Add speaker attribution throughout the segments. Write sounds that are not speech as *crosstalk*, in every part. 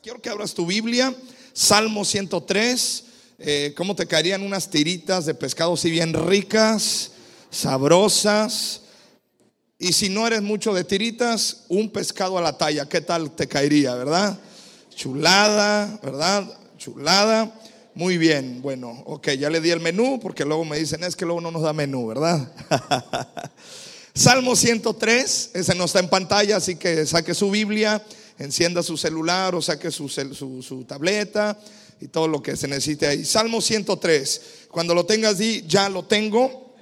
Speaker 1: Quiero que abras tu Biblia, Salmo 103. Eh, ¿Cómo te caerían unas tiritas de pescado así bien ricas, sabrosas? Y si no eres mucho de tiritas, un pescado a la talla, ¿qué tal te caería, verdad? Chulada, ¿verdad? Chulada. Muy bien, bueno, ok, ya le di el menú porque luego me dicen, es que luego no nos da menú, ¿verdad? *laughs* Salmo 103, ese no está en pantalla, así que saque su Biblia encienda su celular o saque su, su, tableta y todo lo que se necesite ahí. Salmo 103. Cuando lo tengas, di, ya lo tengo.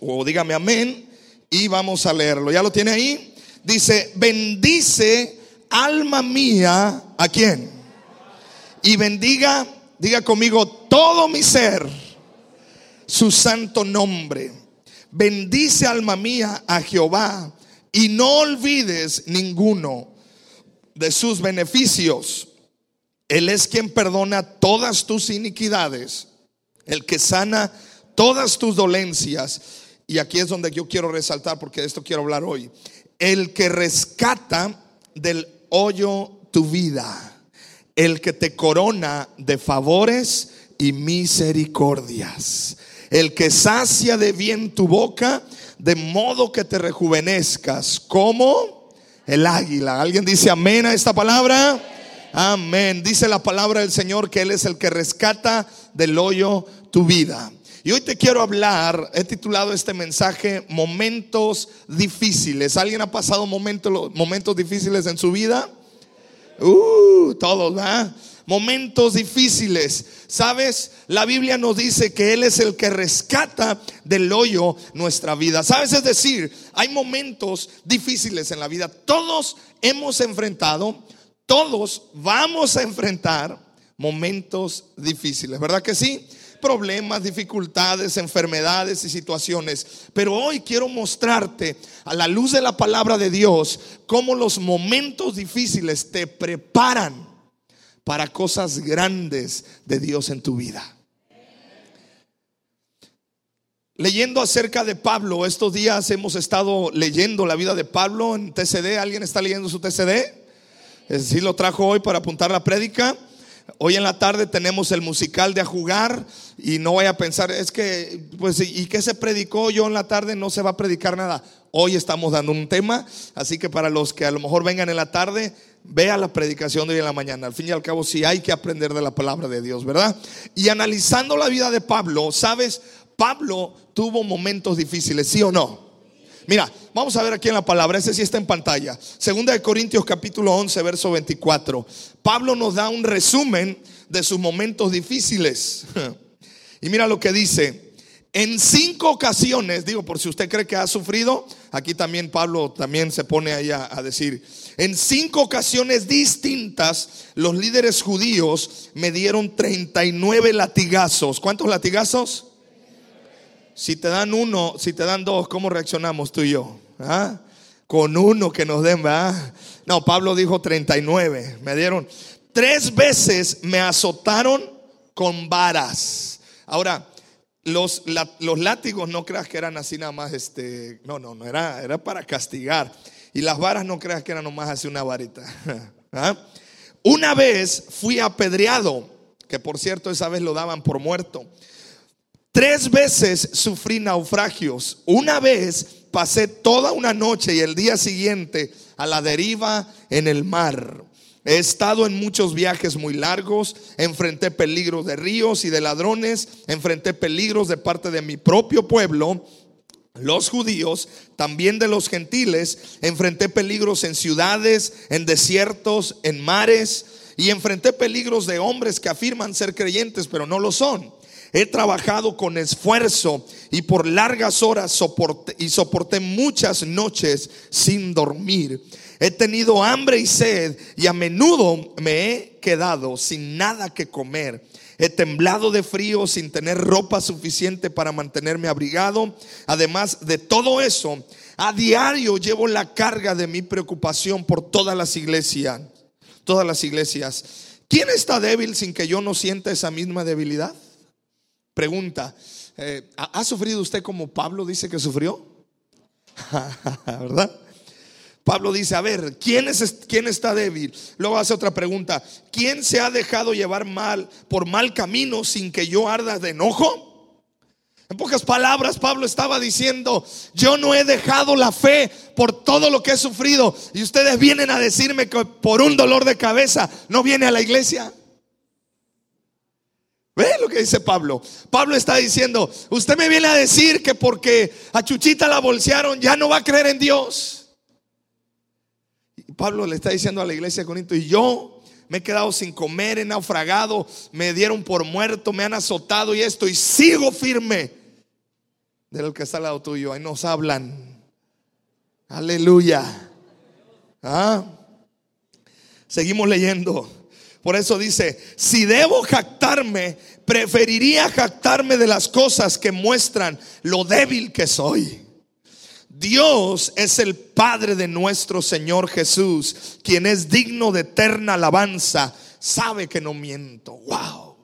Speaker 1: O dígame amén. Y vamos a leerlo. ¿Ya lo tiene ahí? Dice, bendice alma mía. ¿A quién? Y bendiga, diga conmigo, todo mi ser, su santo nombre. Bendice alma mía a Jehová y no olvides ninguno de sus beneficios. Él es quien perdona todas tus iniquidades, el que sana todas tus dolencias. Y aquí es donde yo quiero resaltar, porque de esto quiero hablar hoy. El que rescata del hoyo tu vida, el que te corona de favores y misericordias, el que sacia de bien tu boca, de modo que te rejuvenezcas. como el águila. ¿Alguien dice amén a esta palabra? Amén. Dice la palabra del Señor que Él es el que rescata del hoyo tu vida. Y hoy te quiero hablar, he titulado este mensaje Momentos difíciles. ¿Alguien ha pasado momentos, momentos difíciles en su vida? Uh, todos, ¿verdad? Momentos difíciles. ¿Sabes? La Biblia nos dice que Él es el que rescata del hoyo nuestra vida. ¿Sabes? Es decir, hay momentos difíciles en la vida. Todos hemos enfrentado, todos vamos a enfrentar momentos difíciles. ¿Verdad que sí? problemas, dificultades, enfermedades y situaciones. Pero hoy quiero mostrarte a la luz de la palabra de Dios cómo los momentos difíciles te preparan para cosas grandes de Dios en tu vida. Leyendo acerca de Pablo, estos días hemos estado leyendo la vida de Pablo en TCD. ¿Alguien está leyendo su TCD? Sí, lo trajo hoy para apuntar la prédica. Hoy en la tarde tenemos el musical de jugar y no voy a pensar, es que, pues, ¿y qué se predicó? Yo en la tarde no se va a predicar nada. Hoy estamos dando un tema, así que para los que a lo mejor vengan en la tarde, vea la predicación de hoy en la mañana. Al fin y al cabo, sí hay que aprender de la palabra de Dios, ¿verdad? Y analizando la vida de Pablo, ¿sabes? Pablo tuvo momentos difíciles, ¿sí o no? Mira, vamos a ver aquí en la palabra, ese sí está en pantalla. Segunda de Corintios capítulo 11, verso 24. Pablo nos da un resumen de sus momentos difíciles. *laughs* Y mira lo que dice. En cinco ocasiones, digo, por si usted cree que ha sufrido, aquí también Pablo también se pone ahí a, decir, en cinco ocasiones distintas, los líderes judíos me dieron 39 latigazos. ¿Cuántos latigazos? Si te dan uno, si te dan dos, ¿cómo reaccionamos tú y yo? ¿Ah? Con uno que nos den, ¿verdad? No, Pablo dijo 39. Me dieron. Tres veces me azotaron con varas. Ahora, los, los látigos no creas que eran así nada más, este, no, no, no, era, era para castigar. Y las varas no creas que eran nomás así una varita. *laughs* ¿Ah? Una vez fui apedreado, que por cierto esa vez lo daban por muerto. Tres veces sufrí naufragios. Una vez pasé toda una noche y el día siguiente a la deriva en el mar. He estado en muchos viajes muy largos, enfrenté peligros de ríos y de ladrones, enfrenté peligros de parte de mi propio pueblo, los judíos, también de los gentiles, enfrenté peligros en ciudades, en desiertos, en mares, y enfrenté peligros de hombres que afirman ser creyentes, pero no lo son. He trabajado con esfuerzo y por largas horas soporté, y soporté muchas noches sin dormir. He tenido hambre y sed y a menudo me he quedado sin nada que comer. He temblado de frío sin tener ropa suficiente para mantenerme abrigado. Además de todo eso, a diario llevo la carga de mi preocupación por todas las iglesias. Todas las iglesias. ¿Quién está débil sin que yo no sienta esa misma debilidad? Pregunta, eh, ¿ha sufrido usted como Pablo dice que sufrió? *laughs* ¿Verdad? Pablo dice, a ver, ¿quién, es, ¿quién está débil? Luego hace otra pregunta, ¿quién se ha dejado llevar mal por mal camino sin que yo arda de enojo? En pocas palabras, Pablo estaba diciendo, yo no he dejado la fe por todo lo que he sufrido y ustedes vienen a decirme que por un dolor de cabeza no viene a la iglesia. ¿Ve lo que dice Pablo? Pablo está diciendo, usted me viene a decir que porque a Chuchita la bolsearon ya no va a creer en Dios. Pablo le está diciendo a la iglesia de Corinto, y yo me he quedado sin comer, he naufragado, me dieron por muerto, me han azotado y esto, y sigo firme. De que está al lado tuyo, ahí nos hablan. Aleluya. ¿Ah? Seguimos leyendo. Por eso dice, si debo jactarme, preferiría jactarme de las cosas que muestran lo débil que soy. Dios es el Padre de nuestro Señor Jesús, quien es digno de eterna alabanza, sabe que no miento. Wow.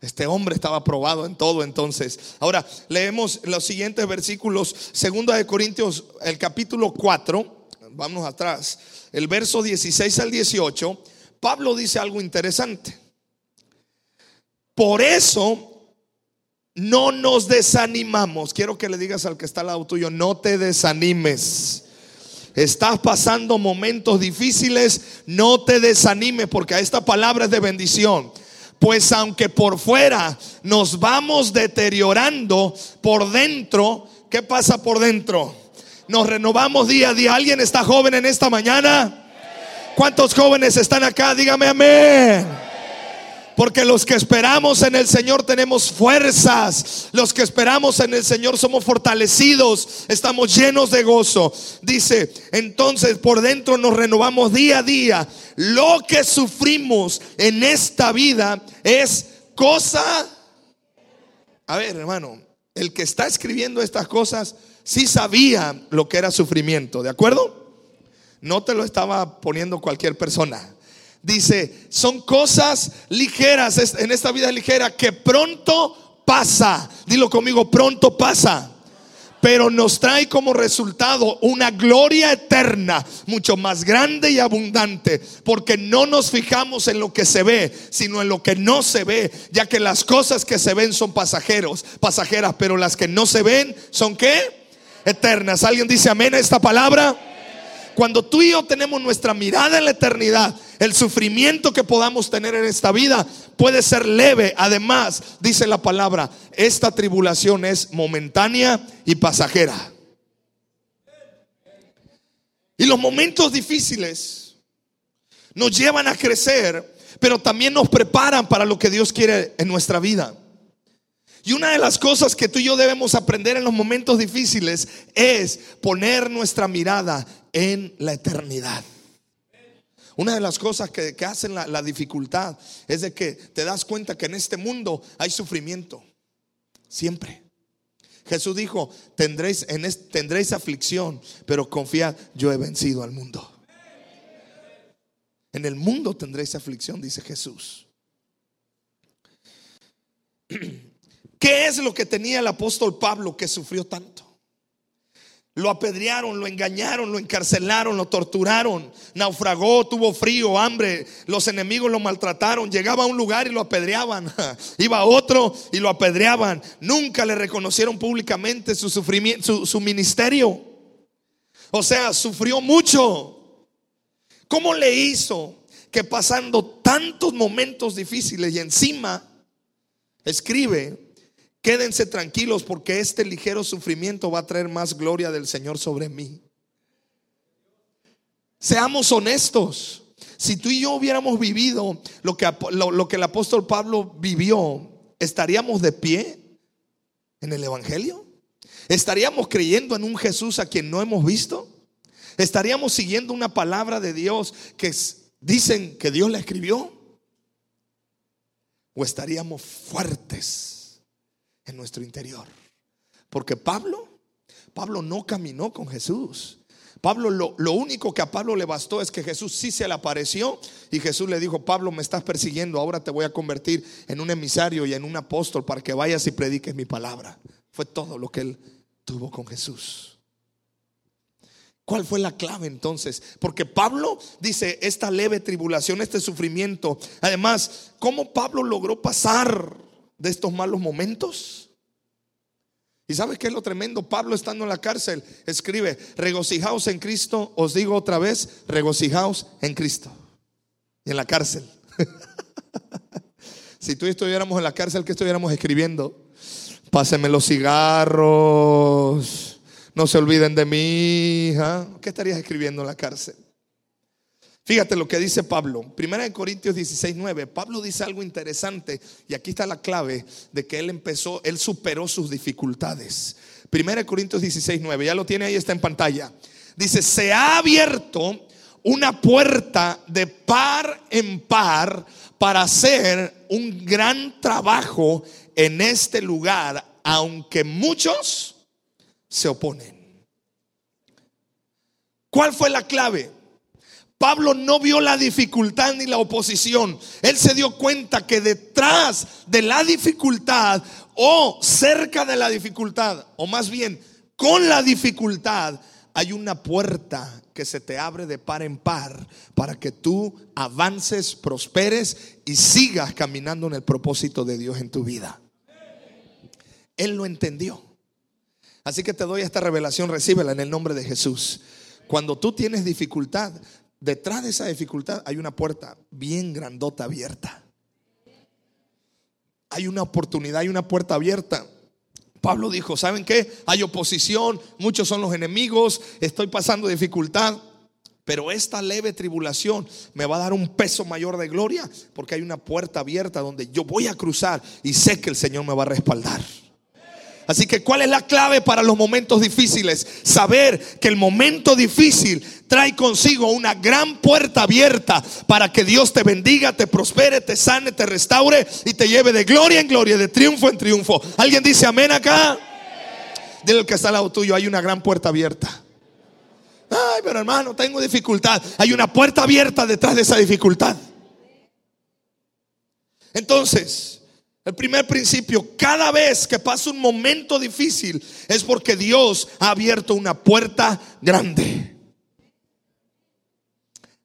Speaker 1: Este hombre estaba probado en todo entonces. Ahora leemos los siguientes versículos, segunda de Corintios, el capítulo 4, vamos atrás, el verso 16 al 18 Pablo dice algo interesante. Por eso no nos desanimamos. Quiero que le digas al que está al lado tuyo, no te desanimes. Estás pasando momentos difíciles, no te desanimes porque esta palabra es de bendición. Pues aunque por fuera nos vamos deteriorando, por dentro, ¿qué pasa por dentro? Nos renovamos día a día. ¿Alguien está joven en esta mañana? ¿Cuántos jóvenes están acá? Dígame amén. Porque los que esperamos en el Señor tenemos fuerzas. Los que esperamos en el Señor somos fortalecidos. Estamos llenos de gozo. Dice, entonces por dentro nos renovamos día a día. Lo que sufrimos en esta vida es cosa... A ver, hermano, el que está escribiendo estas cosas sí sabía lo que era sufrimiento. ¿De acuerdo? No te lo estaba poniendo cualquier persona. Dice, son cosas ligeras en esta vida ligera que pronto pasa. Dilo conmigo, pronto pasa. Pero nos trae como resultado una gloria eterna, mucho más grande y abundante, porque no nos fijamos en lo que se ve, sino en lo que no se ve, ya que las cosas que se ven son pasajeros, pasajeras, pero las que no se ven son qué? Eternas. ¿Alguien dice amén a esta palabra? Cuando tú y yo tenemos nuestra mirada en la eternidad, el sufrimiento que podamos tener en esta vida puede ser leve. Además, dice la palabra, esta tribulación es momentánea y pasajera. Y los momentos difíciles nos llevan a crecer, pero también nos preparan para lo que Dios quiere en nuestra vida. Y una de las cosas que tú y yo debemos aprender en los momentos difíciles es poner nuestra mirada en la eternidad. Una de las cosas que, hacen la, dificultad es de que te das cuenta que en este mundo hay sufrimiento. Siempre. Jesús dijo, tendréis, en tendréis aflicción, pero confiad, yo he vencido al mundo. En el mundo tendréis aflicción, dice Jesús. *clears throat* ¿Qué es lo que tenía el apóstol Pablo que sufrió tanto? Lo apedrearon, lo engañaron, lo encarcelaron, lo torturaron, naufragó, tuvo frío, hambre, los enemigos lo maltrataron, llegaba a un lugar y lo apedreaban, *laughs* iba a otro y lo apedreaban, nunca le reconocieron públicamente su sufrimiento, su, ministerio. O sea, sufrió mucho. ¿Cómo le hizo que pasando tantos momentos difíciles y encima escribe Quédense tranquilos porque este ligero sufrimiento va a traer más gloria del Señor sobre mí. Seamos honestos. Si tú y yo hubiéramos vivido lo que, lo, que el apóstol Pablo vivió, ¿estaríamos de pie en el Evangelio? ¿Estaríamos creyendo en un Jesús a quien no hemos visto? ¿Estaríamos siguiendo una palabra de Dios que dicen que Dios la escribió? ¿O estaríamos fuertes? En nuestro interior. Porque Pablo, Pablo no caminó con Jesús. Pablo, lo, lo, único que a Pablo le bastó es que Jesús sí se le apareció y Jesús le dijo, Pablo, me estás persiguiendo, ahora te voy a convertir en un emisario y en un apóstol para que vayas y prediques mi palabra. Fue todo lo que él tuvo con Jesús. ¿Cuál fue la clave entonces? Porque Pablo dice, esta leve tribulación, este sufrimiento. Además, ¿cómo Pablo logró pasar de estos malos momentos? ¿Y sabes qué es lo tremendo? Pablo estando en la cárcel escribe, regocijaos en Cristo, os digo otra vez, regocijaos en Cristo. Y en la cárcel. *laughs* si tú y estuviéramos en la cárcel, ¿qué estuviéramos escribiendo? Pásenme los cigarros. No se olviden de mí. hija. ¿Qué estarías escribiendo en la cárcel? Fíjate lo que dice Pablo. Primera de Corintios 16, 9. Pablo dice algo interesante y aquí está la clave de que él empezó, él superó sus dificultades. Primera de Corintios 16, 9. Ya lo tiene ahí, está en pantalla. Dice, se ha abierto una puerta de par en par para hacer un gran trabajo en este lugar, aunque muchos se oponen. ¿Cuál fue la clave? Pablo no vio la dificultad ni la oposición. Él se dio cuenta que detrás de la dificultad o cerca de la dificultad, o más bien con la dificultad, hay una puerta que se te abre de par en par para que tú avances, prosperes y sigas caminando en el propósito de Dios en tu vida. Él lo entendió. Así que te doy esta revelación, recíbela en el nombre de Jesús. Cuando tú tienes dificultad, detrás de esa dificultad hay una puerta bien grandota abierta. Hay una oportunidad, hay una puerta abierta. Pablo dijo, ¿saben qué? Hay oposición, muchos son los enemigos, estoy pasando dificultad, pero esta leve tribulación me va a dar un peso mayor de gloria porque hay una puerta abierta donde yo voy a cruzar y sé que el Señor me va a respaldar. Así que, ¿cuál es la clave para los momentos difíciles? Saber que el momento difícil trae consigo una gran puerta abierta para que Dios te bendiga, te prospere, te sane, te restaure y te lleve de gloria en gloria, de triunfo en triunfo. ¿Alguien dice amén acá? Dile al que está al lado tuyo, hay una gran puerta abierta. Ay, pero hermano, tengo dificultad. Hay una puerta abierta detrás de esa dificultad. Entonces, el primer principio, cada vez que pasa un momento difícil es porque Dios ha abierto una puerta grande.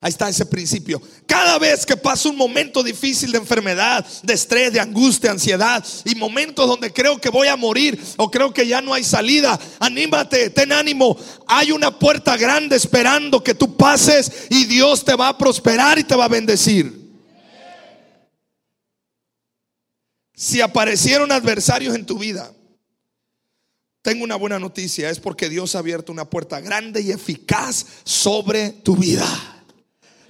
Speaker 1: Ahí está ese principio. Cada vez que pasa un momento difícil de enfermedad, de estrés, de angustia, ansiedad y momentos donde creo que voy a morir o creo que ya no hay salida, anímate, ten ánimo. Hay una puerta grande esperando que tú pases y Dios te va a prosperar y te va a bendecir. Si aparecieron adversarios en tu vida, tengo una buena noticia, es porque Dios ha abierto una puerta grande y eficaz sobre tu vida.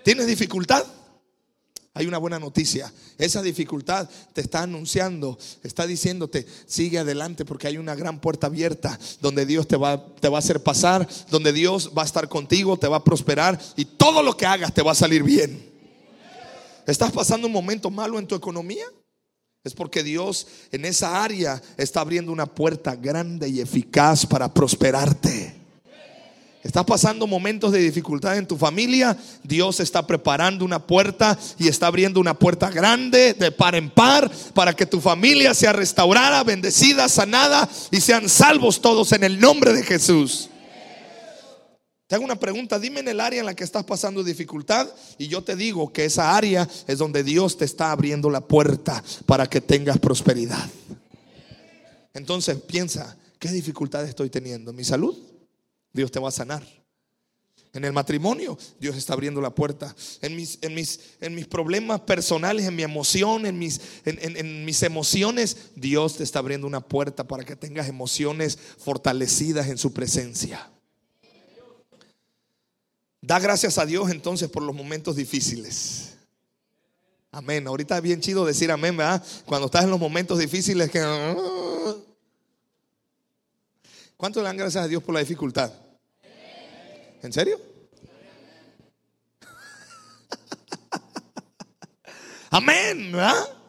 Speaker 1: ¿Tienes dificultad? Hay una buena noticia. Esa dificultad te está anunciando, está diciéndote, sigue adelante porque hay una gran puerta abierta donde Dios te va, te va a hacer pasar, donde Dios va a estar contigo, te va a prosperar y todo lo que hagas te va a salir bien. ¿Estás pasando un momento malo en tu economía? Es porque Dios en esa área está abriendo una puerta grande y eficaz para prosperarte. Estás pasando momentos de dificultad en tu familia. Dios está preparando una puerta y está abriendo una puerta grande de par en par para que tu familia sea restaurada, bendecida, sanada y sean salvos todos en el nombre de Jesús. Te hago una pregunta, dime en el área en la que estás pasando dificultad y yo te digo que esa área es donde Dios te está abriendo la puerta para que tengas prosperidad. Entonces piensa, ¿qué dificultad estoy teniendo? ¿Mi salud? Dios te va a sanar. En el matrimonio, Dios está abriendo la puerta. En mis, en mis, en mis problemas personales, en mi emoción, en mis, en mis emociones, Dios te está abriendo una puerta para que tengas emociones fortalecidas en su presencia. Da gracias a Dios entonces por los momentos difíciles. Amén. Ahorita es bien chido decir amén, ¿verdad? Cuando estás en los momentos difíciles que... ¿Cuánto le dan gracias a Dios por la dificultad? ¿En serio? *laughs* Amén, ¿verdad?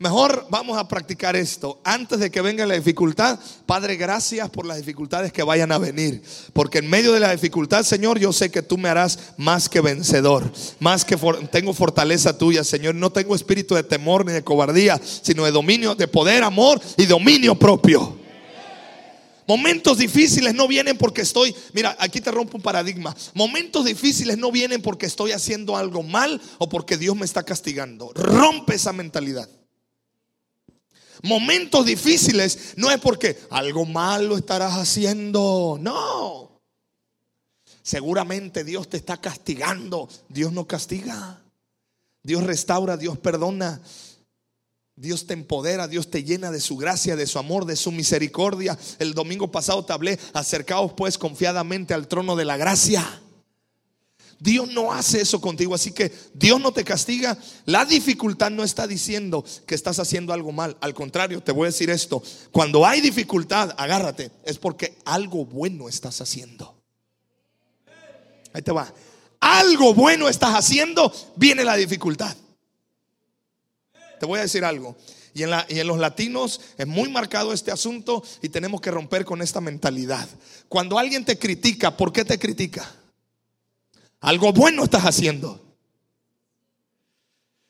Speaker 1: Mejor vamos a practicar esto. Antes de que venga la dificultad, Padre, gracias por las dificultades que vayan a venir. Porque en medio de la dificultad, Señor, yo sé que tú me harás más que vencedor. Más que tengo fortaleza tuya, Señor. No tengo espíritu de temor ni de cobardía, sino de dominio, de poder, amor y dominio propio. Momentos difíciles no vienen porque estoy, mira, aquí te rompo un paradigma. Momentos difíciles no vienen porque estoy haciendo algo mal o porque Dios me está castigando. Rompe esa mentalidad. Momentos difíciles no es porque algo malo estarás haciendo. No. Seguramente Dios te está castigando. Dios no castiga. Dios restaura, Dios perdona. Dios te empodera, Dios te llena de su gracia, de su amor, de su misericordia. El domingo pasado te hablé, acercaos pues confiadamente al trono de la gracia. Dios no hace eso contigo, así que Dios no te castiga. La dificultad no está diciendo que estás haciendo algo mal. Al contrario, te voy a decir esto. Cuando hay dificultad, agárrate, es porque algo bueno estás haciendo. Ahí te va. Algo bueno estás haciendo, viene la dificultad. Te voy a decir algo. Y en, y en, los latinos es muy marcado este asunto y tenemos que romper con esta mentalidad. Cuando alguien te critica, ¿por qué te critica? Algo bueno estás haciendo.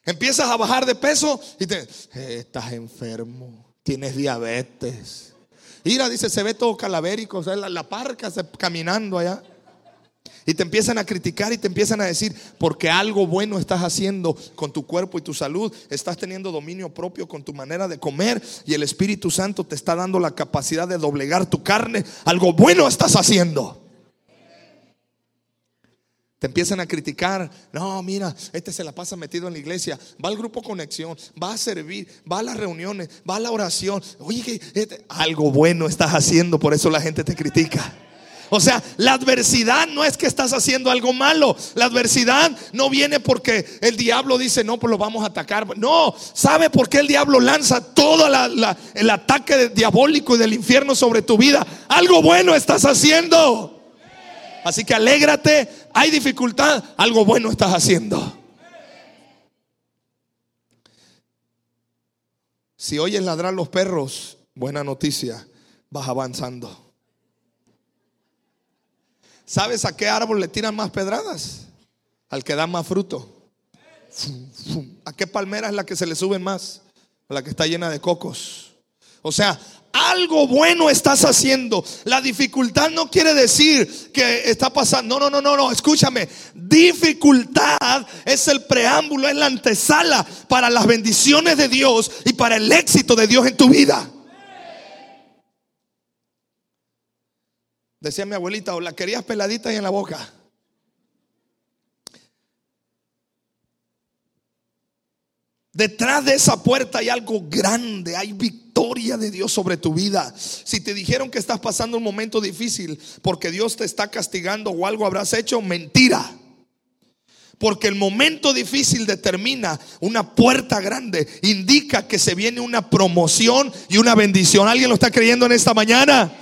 Speaker 1: Empiezas a bajar de peso y te, eh, estás enfermo, tienes diabetes. Ira dice, se ve todo calavérico, la, la parca caminando allá. Y te empiezan a criticar y te empiezan a decir, porque algo bueno estás haciendo con tu cuerpo y tu salud, estás teniendo dominio propio con tu manera de comer y el Espíritu Santo te está dando la capacidad de doblegar tu carne, algo bueno estás haciendo. Te empiezan a criticar. No, mira, este se la pasa metido en la iglesia. Va al grupo conexión, va a servir, va a las reuniones, va a la oración. Oye, este, algo bueno estás haciendo, por eso la gente te critica. O sea, la adversidad no es que estás haciendo algo malo. La adversidad no viene porque el diablo dice, no, pues lo vamos a atacar. No, ¿sabe por qué el diablo lanza todo el ataque diabólico y del infierno sobre tu vida? Algo bueno estás haciendo. Así que alégrate, hay dificultad, algo bueno estás haciendo. Si oyes ladrar los perros, buena noticia, vas avanzando. ¿Sabes a qué árbol le tiran más pedradas? Al que da más fruto. ¿A qué palmera es la que se le sube más? A la que está llena de cocos. O sea, algo bueno estás haciendo. La dificultad no quiere decir que está pasando. No, no, no, no, no. Escúchame. Dificultad es el preámbulo, es la antesala para las bendiciones de Dios y para el éxito de Dios en tu vida. Decía mi abuelita, o la querías peladita y en la boca. Detrás de esa puerta hay algo grande, hay victoria de Dios sobre tu vida. Si te dijeron que estás pasando un momento difícil porque Dios te está castigando o algo habrás hecho, mentira. Porque el momento difícil determina una puerta grande, indica que se viene una promoción y una bendición. ¿Alguien lo está creyendo en esta mañana?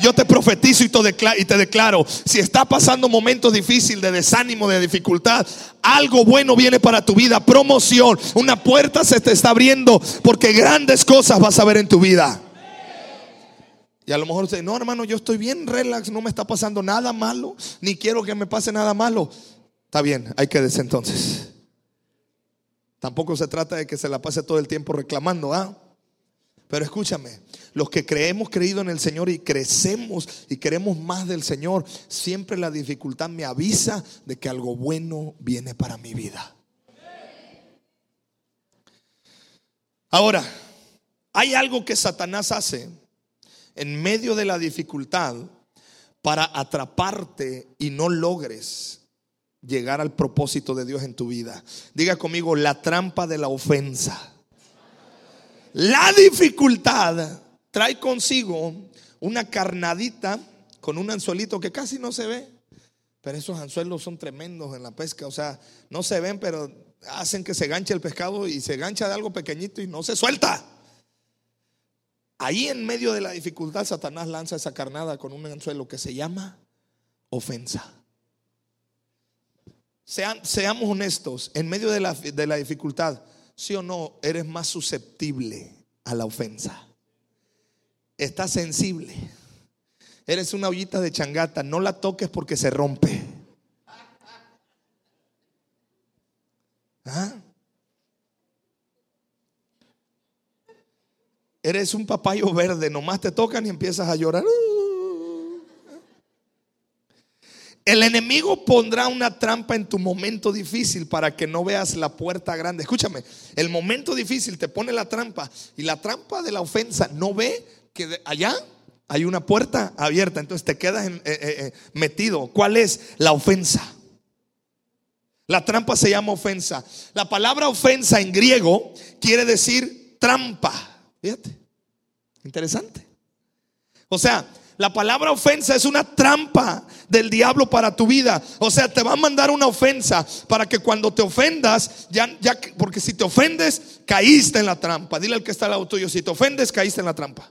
Speaker 1: Yo te profetizo y te declaro, si está pasando un momento difícil de desánimo, de dificultad, algo bueno viene para tu vida, promoción, una puerta se te está abriendo porque grandes cosas vas a ver en tu vida. Y a lo mejor dice, no hermano, yo estoy bien relax, no me está pasando nada malo, ni quiero que me pase nada malo. Está bien, hay que decir entonces. Tampoco se trata de que se la pase todo el tiempo reclamando, ¿ah? Pero escúchame, los que creemos creído en el Señor y crecemos y queremos más del Señor, siempre la dificultad me avisa de que algo bueno viene para mi vida. Ahora, hay algo que Satanás hace en medio de la dificultad para atraparte y no logres llegar al propósito de Dios en tu vida. Diga conmigo, la trampa de la ofensa. La dificultad trae consigo una carnadita con un anzuelito que casi no se ve. Pero esos anzuelos son tremendos en la pesca. O sea, no se ven, pero hacen que se ganche el pescado y se gancha de algo pequeñito y no se suelta. Ahí en medio de la dificultad, Satanás lanza esa carnada con un anzuelo que se llama ofensa. seamos honestos, en medio de la, de la dificultad, sí o no, eres más susceptible a la ofensa. Estás sensible. Eres una ollita de changata, no la toques porque se rompe. ¿Ah? Eres un papayo verde, nomás te tocan y empiezas a llorar. Uh. El enemigo pondrá una trampa en tu momento difícil para que no veas la puerta grande. Escúchame, el momento difícil te pone la trampa y la trampa de la ofensa no ve que allá hay una puerta abierta, entonces te quedas eh, eh, eh, metido. ¿Cuál es? La ofensa. La trampa se llama ofensa. La palabra ofensa en griego quiere decir trampa. Fíjate, interesante. O sea, la palabra ofensa es una trampa del diablo para tu vida. O sea, te va a mandar una ofensa para que cuando te ofendas, ya, ya, porque si te ofendes, caíste en la trampa. Dile al que está al lado tuyo, si te ofendes, caíste en la trampa.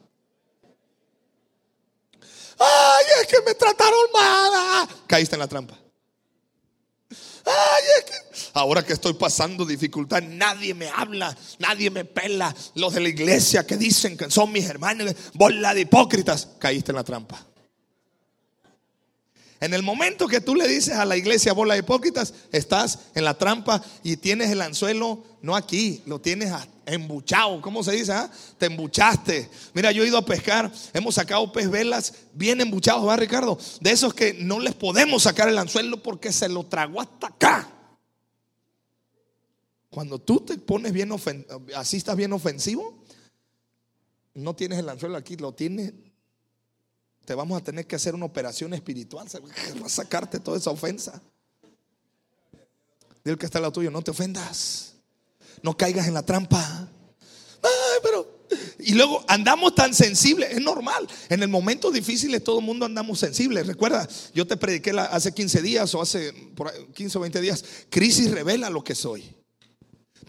Speaker 1: Ay, es que me trataron mal. Caíste en la trampa. Ay, es que ahora que estoy pasando dificultad, nadie me habla, nadie me pela. Los de la iglesia que dicen que son mis hermanos, bola de hipócritas, caíste en la trampa. En el momento que tú le dices a la iglesia bola de hipócritas, estás en la trampa y tienes el anzuelo, no aquí, lo tienes embuchado. ¿Cómo se dice? Ah? Te embuchaste. Mira, yo he ido a pescar, hemos sacado pez velas bien embuchados, ¿va Ricardo? De esos que no les podemos sacar el anzuelo porque se lo tragó hasta acá. Cuando tú te pones bien ofensivo, así estás bien ofensivo, no tienes el anzuelo aquí, lo tienes te vamos a tener que hacer una operación espiritual. Va a sacarte toda esa ofensa. Dile que está al lado tuyo, no te ofendas. No caigas en la trampa. Pero. Y luego andamos tan sensibles, es normal. En el momento difícil todo el mundo andamos sensibles. Recuerda, yo te prediqué hace 15 días o hace 15 o 20 días. Crisis revela lo que soy.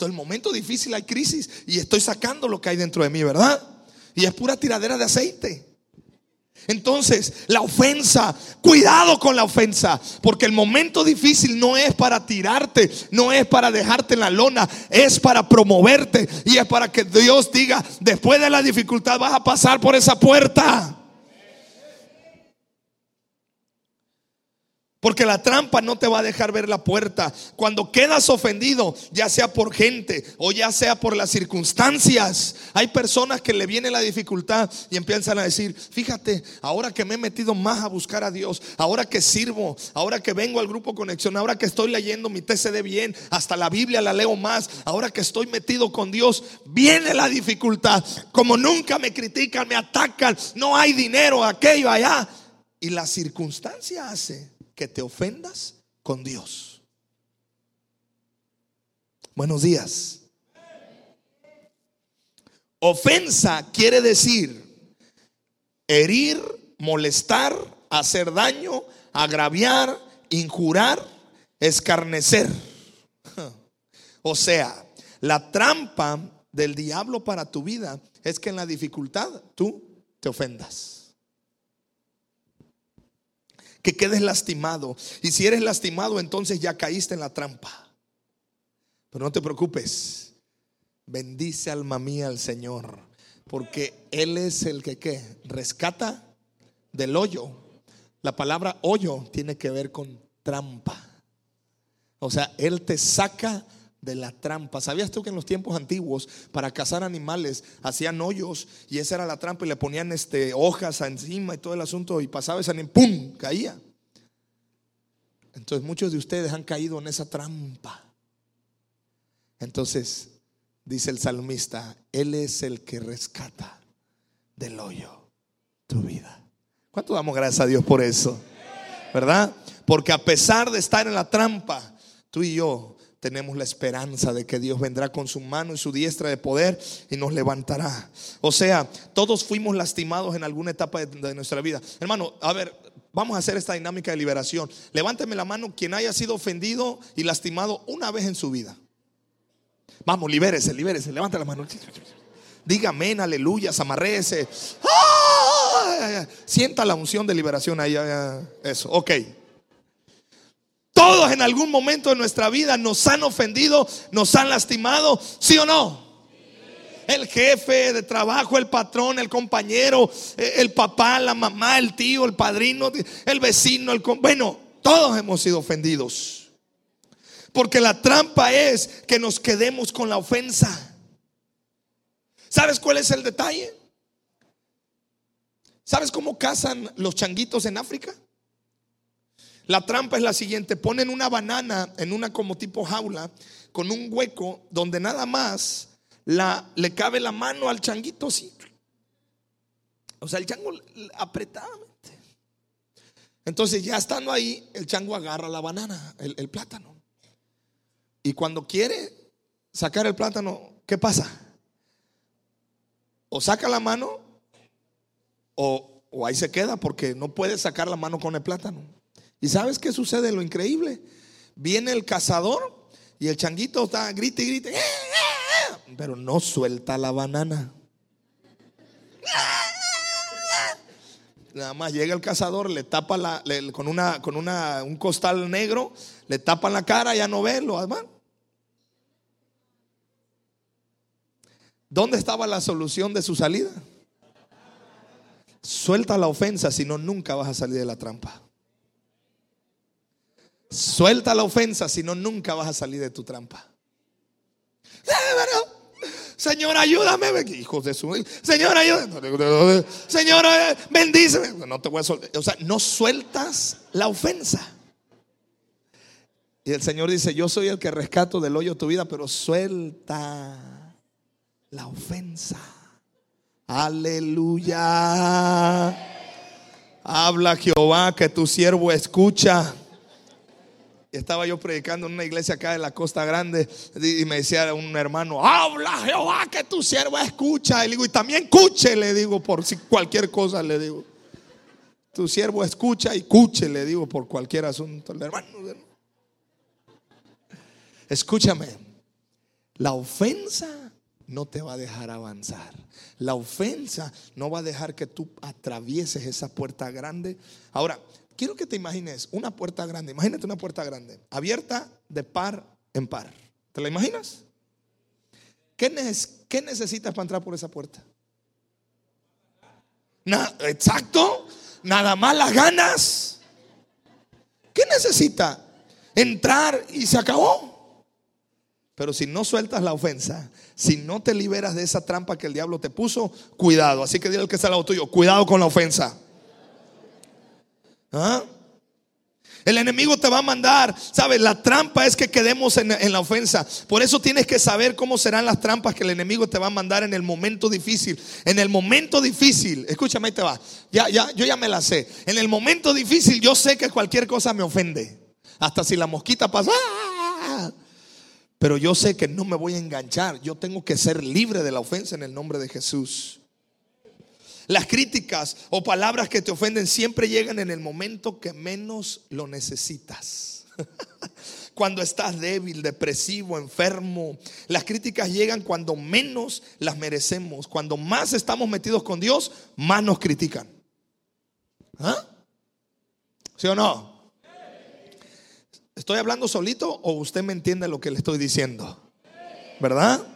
Speaker 1: El momento difícil hay crisis y estoy sacando lo que hay dentro de mí, ¿verdad? Y es pura tiradera de aceite. Entonces, la ofensa, cuidado con la ofensa, porque el momento difícil no es para tirarte, no es para dejarte en la lona, es para promoverte y es para que Dios diga, después de la dificultad vas a pasar por esa puerta. Porque la trampa no te va a dejar ver la puerta. Cuando quedas ofendido, ya sea por gente o ya sea por las circunstancias, hay personas que le viene la dificultad y empiezan a decir, fíjate, ahora que me he metido más a buscar a Dios, ahora que sirvo, ahora que vengo al grupo conexión, ahora que estoy leyendo mi TCD bien, hasta la Biblia la leo más, ahora que estoy metido con Dios, viene la dificultad. Como nunca me critican, me atacan, no hay dinero, aquello, allá. Y la circunstancia hace que te ofendas con Dios. Buenos días. Ofensa quiere decir herir, molestar, hacer daño, agraviar, injurar, escarnecer. *laughs* O sea, la trampa del diablo para tu vida es que en la dificultad tú te ofendas que quedes lastimado. Y si eres lastimado, entonces ya caíste en la trampa. Pero no te preocupes. Bendice alma mía al Señor. Porque Él es el que ¿qué? rescata del hoyo. La palabra hoyo tiene que ver con trampa. O sea, Él te saca de la trampa. ¿Sabías tú que en los tiempos antiguos para cazar animales hacían hoyos y esa era la trampa y le ponían este, hojas encima y todo el asunto y pasaba ese animal, ¡pum! caía. Entonces muchos de ustedes han caído en esa trampa. Entonces dice el salmista, Él es el que rescata del hoyo tu vida. ¿Cuánto damos gracias a Dios por eso? ¿Verdad? Porque a pesar de estar en la trampa, tú y yo tenemos la esperanza de que Dios vendrá con su mano y su diestra de poder y nos levantará. O sea, todos fuimos lastimados en alguna etapa de, nuestra vida. Hermano, a ver, vamos a hacer esta dinámica de liberación. Levánteme la mano quien haya sido ofendido y lastimado una vez en su vida. Vamos, libérese, libérese, levanta la mano. Diga amén, aleluya, amarrese. Sienta la unción de liberación ahí. Eso, ok. Todos en algún momento de nuestra vida nos han ofendido, nos han lastimado, ¿sí o no? El jefe de trabajo, el patrón, el compañero, eh, el papá, la mamá, el tío, el padrino, el vecino, el bueno, todos hemos sido ofendidos. Porque la trampa es que nos quedemos con la ofensa. ¿Sabes cuál es el detalle? ¿Sabes cómo cazan los changuitos en África? La trampa es la siguiente, ponen una banana en una como tipo jaula con un hueco donde nada más la, le cabe la mano al changuito así. O sea, el chango apretadamente. Entonces ya estando ahí, el chango agarra la banana, el, plátano. Y cuando quiere sacar el plátano, ¿qué pasa? O saca la mano o ahí se queda porque no puede sacar la mano con el plátano. ¿Y sabes qué sucede? Lo increíble. Viene el cazador y el changuito está grite y grite, pero no suelta la banana. Nada más llega el cazador, le tapa la, con, una, con una, un costal negro, le tapan la cara, ya no ve lo además. ¿Dónde estaba la solución de su salida? Suelta la ofensa, si no, nunca vas a salir de la trampa. Suelta la ofensa, si no, nunca vas a salir de tu trampa. Señor, ayúdame, hijos de su. Señor, ayúdame. Señor, eh, bendíceme. No te voy a soltar. O sea, no sueltas la ofensa. Y el Señor dice: Yo soy el que rescato del hoyo tu vida, pero suelta la ofensa. Aleluya. Habla Jehová que tu siervo escucha. Estaba yo predicando en una iglesia acá de la Costa Grande y me decía un hermano, habla Jehová que tu siervo escucha. Y le digo, y también escuche, le digo, por si cualquier cosa, le digo. Tu siervo escucha y escuche, le digo, por cualquier asunto. El hermano, escúchame, la ofensa no te va a dejar avanzar. La ofensa no va a dejar que tú atravieses esa puerta grande. Ahora, quiero que te imagines una puerta grande. Imagínate una puerta grande, abierta de par en par. ¿Te la imaginas? ¿Qué, necesitas para entrar por esa puerta? exacto, nada más las ganas. ¿Qué necesita? Entrar y se acabó. Pero si no sueltas la ofensa, si no te liberas de esa trampa que el diablo te puso, cuidado. Así que dile al que está al lado tuyo, cuidado con la ofensa. ¿Ah? El enemigo te va a mandar, ¿sabes? La trampa es que quedemos en, la ofensa. Por eso tienes que saber cómo serán las trampas que el enemigo te va a mandar en el momento difícil. En el momento difícil, escúchame, ahí te va. Ya, ya, yo ya me la sé. En el momento difícil, yo sé que cualquier cosa me ofende. Hasta si la mosquita pasa. ¡ah! Pero yo sé que no me voy a enganchar. Yo tengo que ser libre de la ofensa en el nombre de Jesús. Las críticas o palabras que te ofenden siempre llegan en el momento que menos lo necesitas. *laughs* cuando estás débil, depresivo, enfermo. Las críticas llegan cuando menos las merecemos. Cuando más estamos metidos con Dios, más nos critican. ¿Ah? ¿Sí o no? ¿Estoy hablando solito o usted me entiende lo que le estoy diciendo? ¿Verdad?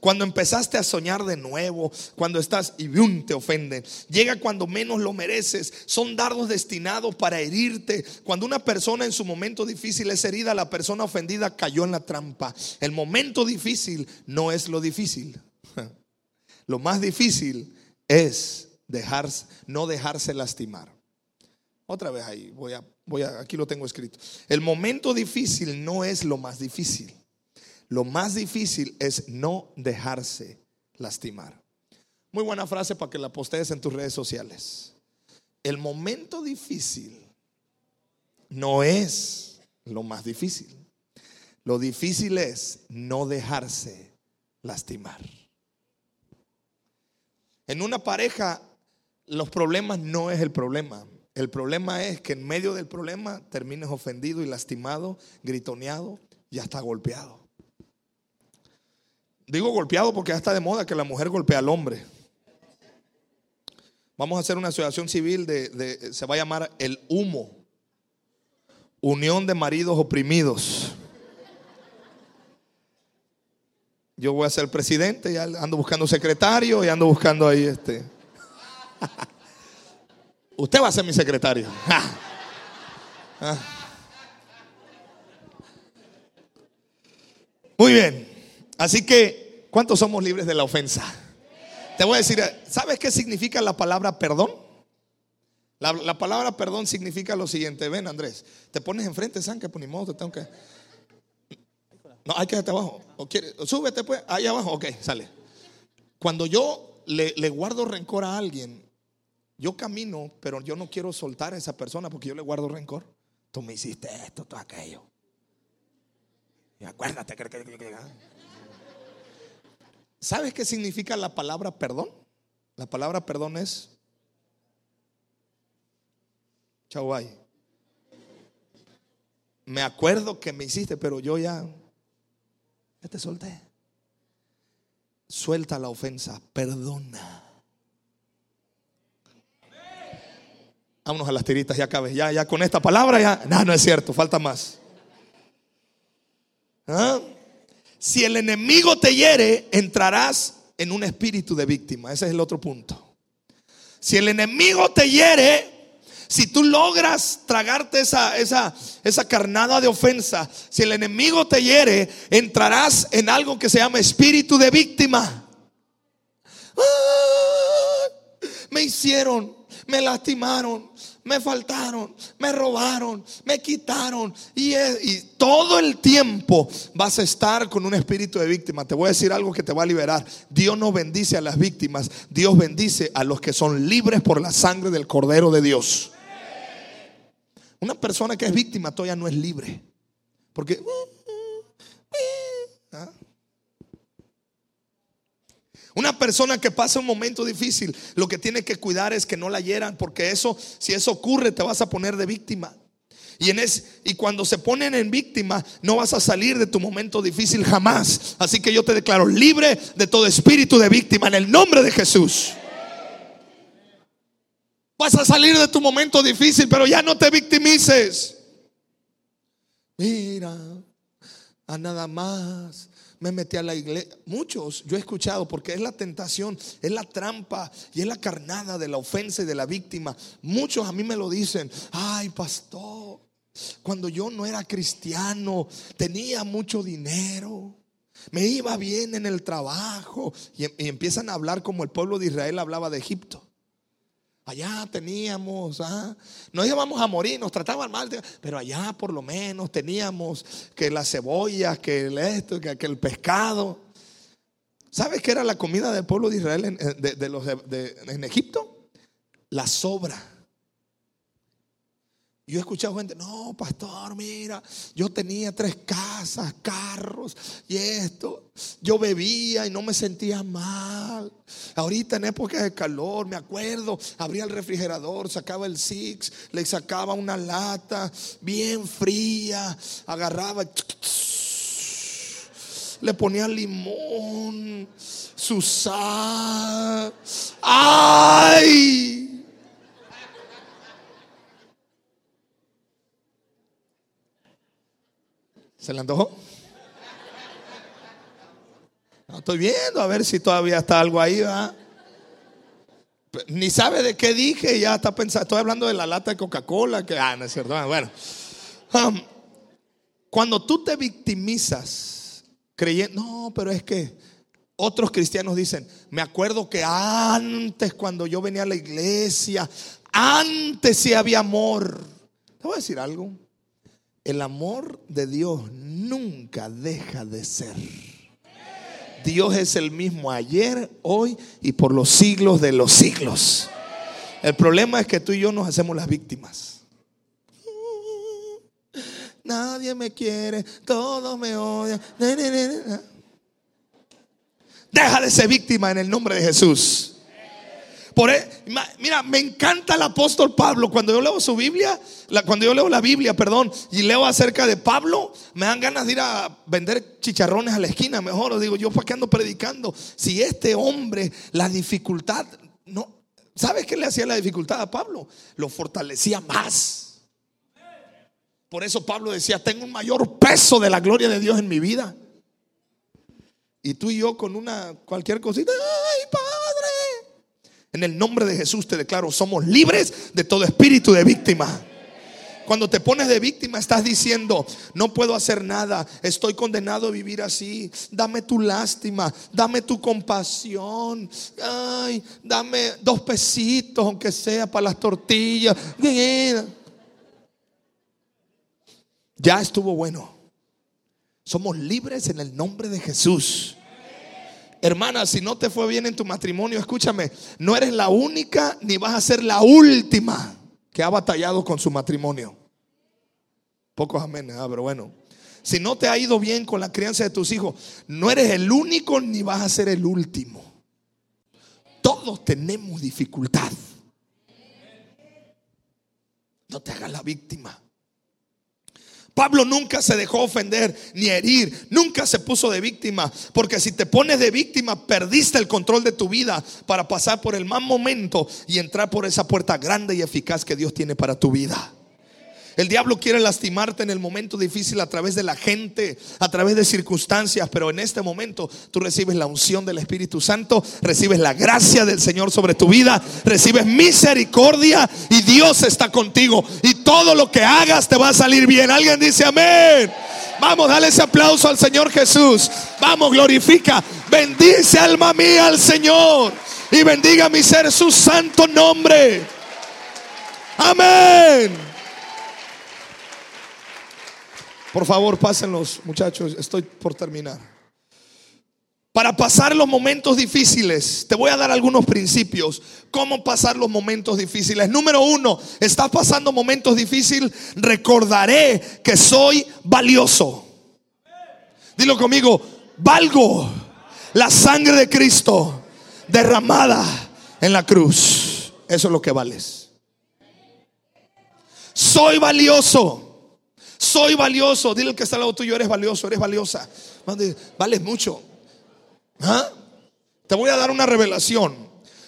Speaker 1: Cuando empezaste a soñar de nuevo, cuando estás y te ofenden. Llega cuando menos lo mereces. Son dardos destinados para herirte. Cuando una persona en su momento difícil es herida, la persona ofendida cayó en la trampa. El momento difícil no es lo difícil. *laughs* Lo más difícil es dejarse, no dejarse lastimar. Otra vez ahí, voy a, voy a, aquí lo tengo escrito. El momento difícil no es lo más difícil. Lo más difícil es no dejarse lastimar. Muy buena frase para que la postees en tus redes sociales. El momento difícil no es lo más difícil. Lo difícil es no dejarse lastimar. En una pareja, los problemas no es el problema. El problema es que en medio del problema termines ofendido y lastimado, gritoneado y hasta golpeado. Digo golpeado porque ya está de moda que la mujer golpea al hombre. Vamos a hacer una asociación civil de, se va a llamar el humo. Unión de maridos oprimidos. Yo voy a ser presidente, ya ando buscando secretario y ando buscando ahí este. *laughs* Usted va a ser mi secretario. *laughs* Ah. Muy bien. Así que, ¿cuántos somos libres de la ofensa? Te voy a decir, ¿sabes qué significa la palabra perdón? La, la palabra perdón significa lo siguiente. Ven, Andrés, te pones enfrente, San, que ni modo te tengo que. No, hay que quedarte abajo. O quiere, súbete pues, ahí abajo. Ok, sale. Cuando yo le, le guardo rencor a alguien, yo camino, pero yo no quiero soltar a esa persona porque yo le guardo rencor. Tú me hiciste esto, todo aquello. Y acuérdate que- ¿Sabes qué significa la palabra perdón? La palabra perdón es Chawai. Me acuerdo que me hiciste, pero yo ya, ya te solté. Suelta la ofensa, perdona. Vámonos a las tiritas, ya acabé. Ya, ya con esta palabra ya. No, no es cierto, falta más. ¿Ah? Si el enemigo te hiere, entrarás en un espíritu de víctima. Ese es el otro punto. Si el enemigo te hiere, si tú logras tragarte esa, esa, esa carnada de ofensa, si el enemigo te hiere, entrarás en algo que se llama espíritu de víctima. Ah, me hicieron, me lastimaron, me faltaron, me robaron, me quitaron. Y, y todo el tiempo vas a estar con un espíritu de víctima. Te voy a decir algo que te va a liberar. Dios no bendice a las víctimas, Dios bendice a los que son libres por la sangre del Cordero de Dios. Una persona que es víctima todavía no es libre. Porque... ¿Ah? Una persona que pasa un momento difícil, lo que tiene que cuidar es que no la hieran, porque eso, si eso ocurre, te vas a poner de víctima. Y, en es, y cuando se ponen en víctima, no vas a salir de tu momento difícil jamás. Así que yo te declaro libre de todo espíritu de víctima en el nombre de Jesús. Vas a salir de tu momento difícil, pero ya no te victimices. Mira, a nada más me metí a la iglesia. Muchos yo he escuchado porque es la tentación, es la trampa y es la carnada de la ofensa y de la víctima. Muchos a mí me lo dicen, ay pastor, cuando yo no era cristiano, tenía mucho dinero. Me iba bien en el trabajo y, y empiezan a hablar como el pueblo de Israel hablaba de Egipto. Allá teníamos, ah, no íbamos a morir, nos trataban mal, pero allá por lo menos teníamos que las cebollas, que el esto, que, el pescado. ¿Sabes qué era la comida del pueblo de Israel en, de, los de- en Egipto? La sobra. Yo he escuchado gente, no, pastor, mira, yo tenía tres casas, carros y esto. Yo bebía y no me sentía mal. Ahorita en época de calor, me acuerdo, abría el refrigerador, sacaba el Six, le sacaba una lata bien fría, agarraba, le ponía limón, su sal. ¡Ay! ¿Se le antojó? No, estoy viendo a ver si todavía está algo ahí, ¿verdad? Ni sabe de qué dije ya está pensando. Estoy hablando de la lata de Coca-Cola. Que, ah, no es cierto. Ah, Bueno, cuando tú te victimizas creyendo, no, pero es que otros cristianos dicen, me acuerdo que antes cuando yo venía a la iglesia, antes sí había amor. Te voy a decir algo. El amor de Dios nunca deja de ser. Dios es el mismo ayer, hoy y por los siglos de los siglos. El problema es que tú y yo nos hacemos las víctimas. Nadie me quiere, todos me odian. Deja de ser víctima en el nombre de Jesús. E- mira, me encanta el apóstol Pablo. Cuando yo leo su Biblia, cuando yo leo la Biblia, perdón, y leo acerca de Pablo, me dan ganas de ir a vender chicharrones a la esquina. Mejor os digo, yo para qué ando predicando. Si este hombre, la dificultad, no, ¿sabes qué le hacía la dificultad a Pablo? Lo fortalecía más. Por eso Pablo decía, tengo un mayor peso de la gloria de Dios en mi vida. Y tú y yo con una cualquier cosita, ay Padre. En el nombre de Jesús te declaro, somos libres de todo espíritu de víctima. Cuando te pones de víctima estás diciendo, no puedo hacer nada, estoy condenado a vivir así. Dame tu lástima, dame tu compasión. Ay, dame dos pesitos, aunque sea para las tortillas. Ya estuvo bueno. Somos libres en el nombre de Jesús. Hermana, si no te fue bien en tu matrimonio, escúchame, no eres la única ni vas a ser la última que ha batallado con su matrimonio. Pocos amén, ah, pero bueno. Si no te ha ido bien con la crianza de tus hijos, no eres el único ni vas a ser el último. Todos tenemos dificultad. No te hagas la víctima. Pablo nunca se dejó ofender ni herir, nunca se puso de víctima, porque si te pones de víctima, perdiste el control de tu vida para pasar por el mal momento y entrar por esa puerta grande y eficaz que Dios tiene para tu vida. El diablo quiere lastimarte en el momento difícil a través de la gente, a través de circunstancias, pero en este momento tú recibes la unción del Espíritu Santo, recibes la gracia del Señor sobre tu vida, recibes misericordia y Dios está contigo y todo lo que hagas te va a salir bien. Alguien dice amén. Vamos, dale ese aplauso al Señor Jesús. Vamos, glorifica. Bendice alma mía al Señor y bendiga mi ser su santo nombre. Amén. Por favor, pásenlos, muchachos. Estoy por terminar. Para pasar los momentos difíciles, te voy a dar algunos principios. ¿Cómo pasar los momentos difíciles? Número uno, estás pasando momentos difíciles, recordaré que soy valioso. Dilo conmigo, valgo la sangre de Cristo derramada en la cruz. Eso es lo que vales. Soy valioso. Soy valioso. Dile al que está al lado tuyo, eres valioso, eres valiosa. Vales mucho. ¿Ah? Te voy a dar una revelación.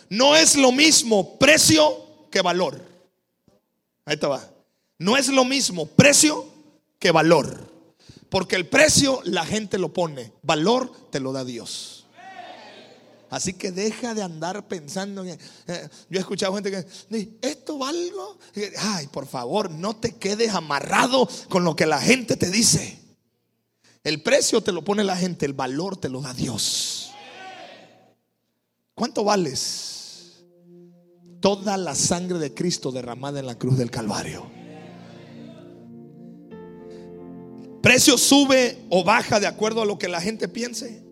Speaker 1: No es lo mismo precio que valor. Ahí te va. No es lo mismo precio que valor. Porque el precio la gente lo pone. Valor te lo da Dios. Así que deja de andar pensando. En, eh, yo he escuchado gente que dice, ¿esto valgo? Ay, por favor, no te quedes amarrado con lo que la gente te dice. El precio te lo pone la gente, el valor te lo da Dios. ¿Cuánto vales? Toda la sangre de Cristo derramada en la cruz del Calvario. Precio sube o baja de acuerdo a lo que la gente piense.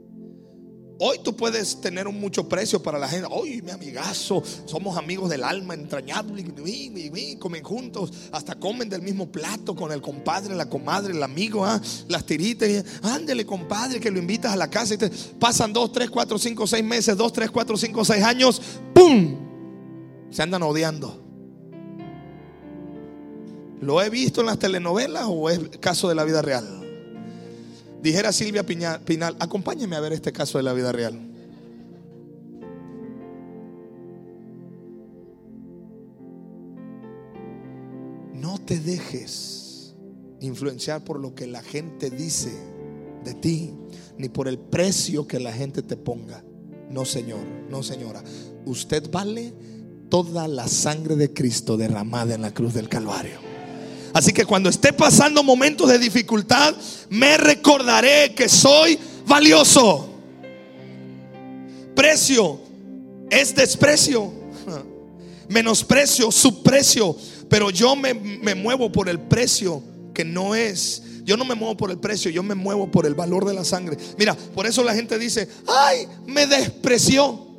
Speaker 1: Hoy tú puedes tener un mucho precio para la gente. Hoy mi amigazo, somos amigos del alma entrañable. Comen juntos, hasta comen del mismo plato con el compadre, la comadre, el amigo, ¿ah? las tiritas. Ándele, compadre, que lo invitas a la casa y te pasan dos, tres, cuatro, cinco, seis meses, dos, tres, cuatro, cinco, seis años. ¡Pum! Se andan odiando. ¿Lo he visto en las telenovelas o es caso de la vida real? Dijera Silvia Pinal, acompáñeme a ver este caso de la vida real. No te dejes influenciar por lo que la gente dice de ti, ni por el precio que la gente te ponga. No, Señor, no, señora. Usted vale toda la sangre de Cristo derramada en la cruz del Calvario. Así que cuando esté pasando momentos de dificultad, me recordaré que soy valioso. Precio es desprecio. *laughs* Menosprecio, subprecio. Pero yo me, me muevo por el precio que no es. Yo no me muevo por el precio, yo me muevo por el valor de la sangre. Mira, por eso la gente dice, ay, me despreció.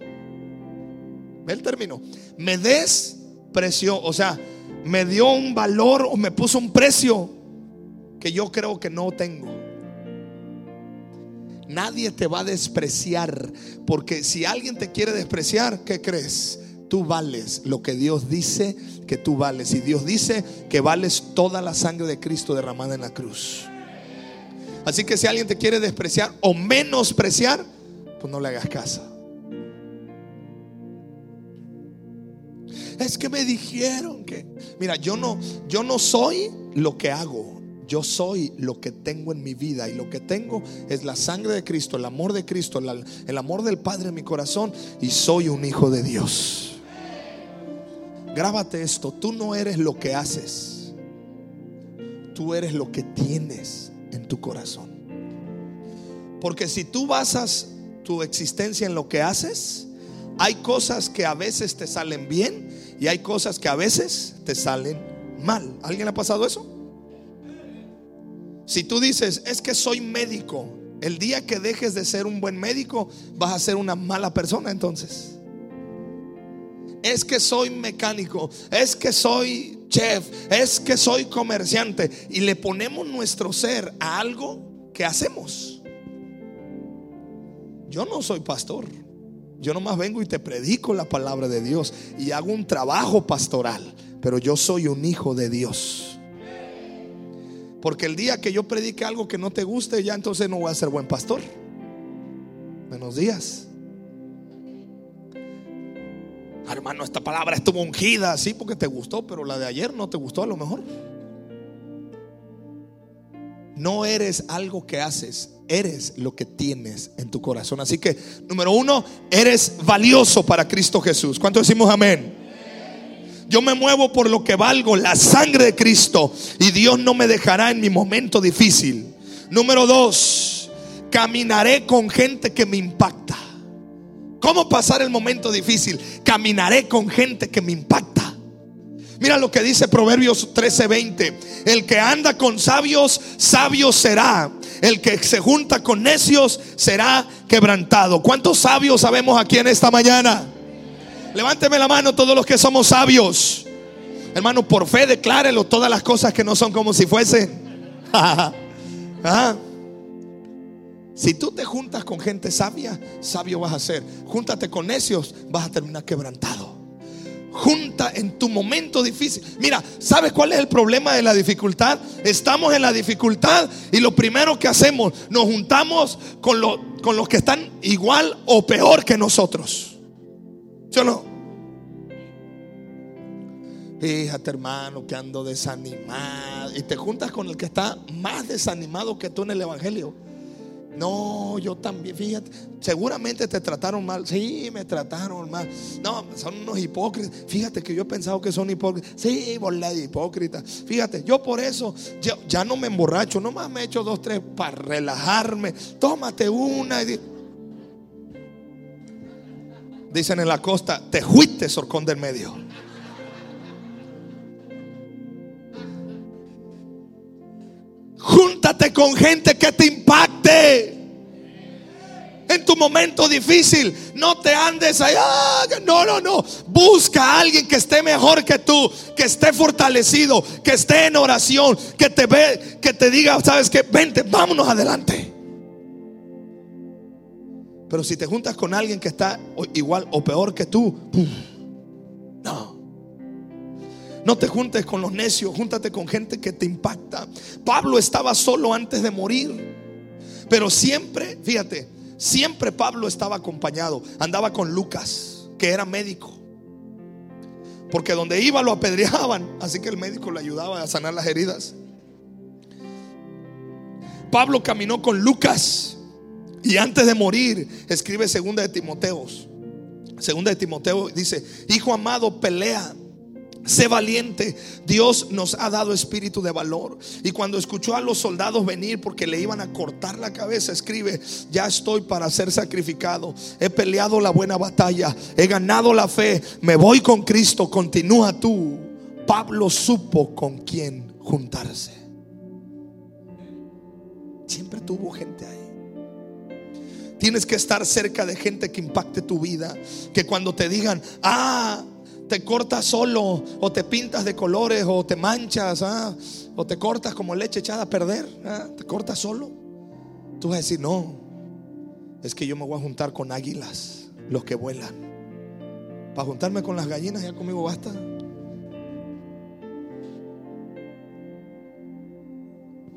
Speaker 1: Ve el término. Me despreció. O sea, me dio un valor o me puso un precio que yo creo que no tengo. Nadie te va a despreciar, porque si alguien te quiere despreciar, ¿qué crees? Tú vales lo que Dios dice que tú vales. Y Dios dice que vales toda la sangre de Cristo derramada en la cruz. Así que si alguien te quiere despreciar o menospreciar, pues no le hagas caso. Es que me dijeron que Mira, yo no yo no soy lo que hago. Yo soy lo que tengo en mi vida y lo que tengo es la sangre de Cristo, el amor de Cristo, el, amor del Padre en mi corazón y soy un hijo de Dios. Grábate esto, tú no eres lo que haces. tú eres lo que tienes en tu corazón. Porque si tú basas tu existencia en lo que haces, hay cosas que a veces te salen bien y hay cosas que a veces te salen mal. ¿Alguien ha pasado eso? Si tú dices, es que soy médico, el día que dejes de ser un buen médico, vas a ser una mala persona entonces. Es que soy mecánico, es que soy chef, es que soy comerciante. Y le ponemos nuestro ser a algo que hacemos. Yo no soy pastor. Yo nomás vengo y te predico la palabra de Dios y hago un trabajo pastoral, pero yo soy un hijo de Dios. Porque el día que yo predique algo que no te guste, ya entonces no voy a ser buen pastor. Buenos días. Hermano, esta palabra estuvo ungida, sí, porque te gustó, pero la de ayer no te gustó a lo mejor. No eres algo que haces, eres lo que tienes en tu corazón. Así que, número uno, eres valioso para Cristo Jesús. ¿Cuánto decimos amén? Yo me muevo por lo que valgo, la sangre de Cristo. Y Dios no me dejará en mi momento difícil. Número dos, caminaré con gente que me impacta. ¿Cómo pasar el momento difícil? Caminaré con gente que me impacta. Mira lo que dice Proverbios 13:20. El que anda con sabios, sabio será. El que se junta con necios será quebrantado. ¿Cuántos sabios sabemos aquí en esta mañana? Levánteme la mano todos los que somos sabios. Hermano, por fe declárelo todas las cosas que no son como si fuesen. *laughs* ¿Ah? Si tú te juntas con gente sabia, sabio vas a ser. Júntate con necios, vas a terminar quebrantado. Junta en tu momento difícil. Mira, ¿sabes cuál es el problema de la dificultad? Estamos en la dificultad y lo primero que hacemos, nos juntamos con, con los que están igual o peor que nosotros. ¿Sí no? Fíjate, hermano, que ando desanimado. Y te juntas con el que está más desanimado que tú en el Evangelio. No, yo también, fíjate, seguramente te trataron mal. Sí, me trataron mal. No, son unos hipócritas. Fíjate que yo he pensado que son hipócritas. Sí, bola de hipócritas. Fíjate, yo por eso ya no me emborracho, nomás me echo dos, tres para relajarme. Tómate una y Dicen en la costa, te juiste, sorcón del medio. Con gente que te impacte. En tu momento difícil, no te andes allá. No, no, no. Busca a alguien que esté mejor que tú, que esté fortalecido, que esté en oración, que te ve, que te diga, sabes que, vente, vámonos adelante. Pero si te juntas con alguien que está igual o peor que tú, no. No te juntes con los necios, júntate con gente que te impacta. Pablo estaba solo antes de morir. Pero siempre, fíjate, siempre Pablo estaba acompañado. Andaba con Lucas, que era médico. Porque donde iba lo apedreaban. Así que el médico le ayudaba a sanar las heridas. Pablo caminó con Lucas. Y antes de morir, escribe segunda de Timoteos. Segunda de Timoteo dice, hijo amado, pelea. Sé valiente, Dios nos ha dado espíritu de valor. Y cuando escuchó a los soldados venir porque le iban a cortar la cabeza, escribe, ya estoy para ser sacrificado. He peleado la buena batalla, he ganado la fe, me voy con Cristo, continúa tú. Pablo supo con quién juntarse. Siempre tuvo gente ahí. Tienes que estar cerca de gente que impacte tu vida. Que cuando te digan, ah, te cortas solo, o te pintas de colores, o te manchas, ah, o te cortas como leche echada a perder, ah, te cortas solo. Tú vas a decir, no, es que yo me voy a juntar con águilas, los que vuelan. Para juntarme con las gallinas, ya conmigo basta.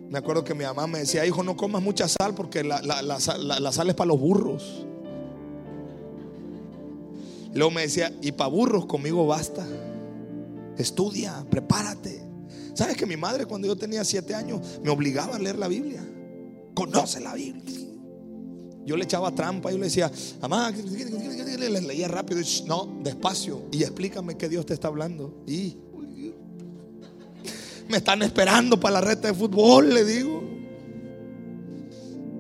Speaker 1: Me acuerdo que mi mamá me decía, hijo, no comas mucha sal porque la, sal, es para los burros. Luego me decía, y para burros conmigo basta. Estudia, prepárate. ¿Sabes que mi madre cuando yo tenía siete años me obligaba a leer la Biblia? Conoce la Biblia. Yo le echaba trampa, yo le decía, mamá, le leía rápido. No, despacio. Y explícame que Dios te está hablando. Y Me están esperando para la red de fútbol, le digo.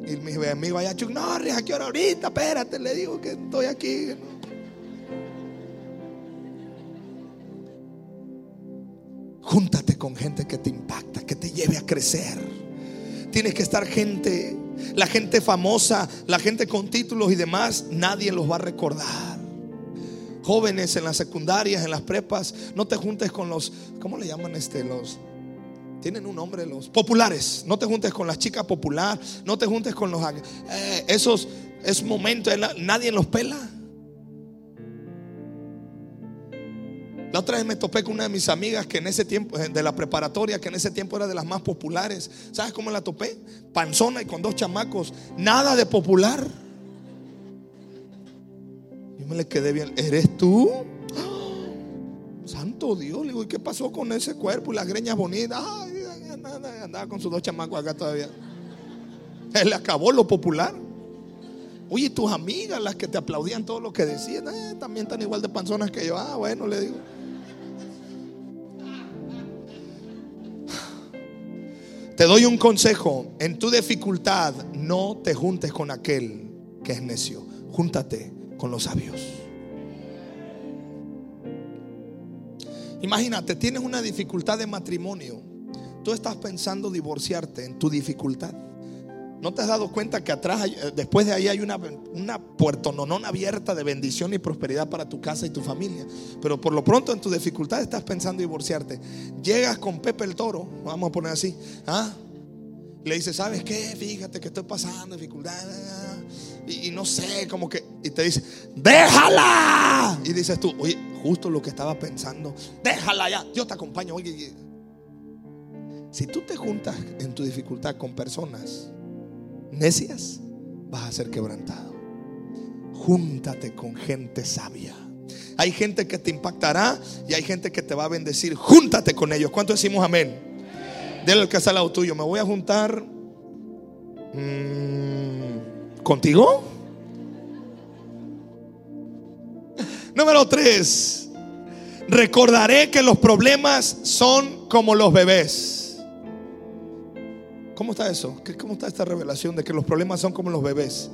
Speaker 1: Y mi amigo allá, Norris, ¿a qué hora ahorita? Espérate, le digo que estoy aquí. Júntate con gente que te impacta, que te lleve a crecer. Tienes que estar gente, la gente famosa, la gente con títulos y demás, nadie los va a recordar. Jóvenes en las secundarias, en las prepas, no te juntes con los, ¿cómo le llaman este? Los, tienen un nombre los populares. No te juntes con las chicas popular, no te juntes con los eh, esos es momentos, nadie los pela. La otra vez me topé con una de mis amigas que en ese tiempo, de la preparatoria, que en ese tiempo era de las más populares. ¿Sabes cómo la topé? Panzona y con dos chamacos. Nada de popular. Yo me le quedé bien. ¿Eres tú? Santo Dios, le digo, ¿y qué pasó con ese cuerpo y las greñas bonitas? Ay, andaba con sus dos chamacos acá todavía. Él le acabó lo popular. Oye, tus amigas, las que te aplaudían todo lo que decían, eh, también están igual de panzonas que yo. Ah, bueno, le digo. Te doy un consejo. En tu dificultad no te juntes con aquel que es necio. Júntate con los sabios. Imagínate, tienes una dificultad de matrimonio. Tú estás pensando divorciarte en tu dificultad. ¿No te has dado cuenta que atrás, eh, después de ahí hay una, una puertononón abierta de bendición y prosperidad para tu casa y tu familia? Pero por lo pronto en tu dificultad estás pensando divorciarte. Llegas con Pepe el Toro, vamos a poner así. ¿ah? Le dices, ¿sabes qué? Fíjate que estoy pasando dificultad. Y, no sé, como que. Y te dice, ¡déjala! Y dices tú, oye, justo lo que estaba pensando, déjala ya, Dios te acompaña. Oye, si tú te juntas en tu dificultad con personas necias, vas a ser quebrantado. Júntate con gente sabia. Hay gente que te impactará y hay gente que te va a bendecir. Júntate con ellos. ¿Cuánto decimos amén? Dile al que está al lado tuyo. Me voy a juntar mm, contigo. Número tres. Recordaré que los problemas son como los bebés. ¿Cómo está eso? ¿Cómo está esta revelación de que los problemas son como los bebés?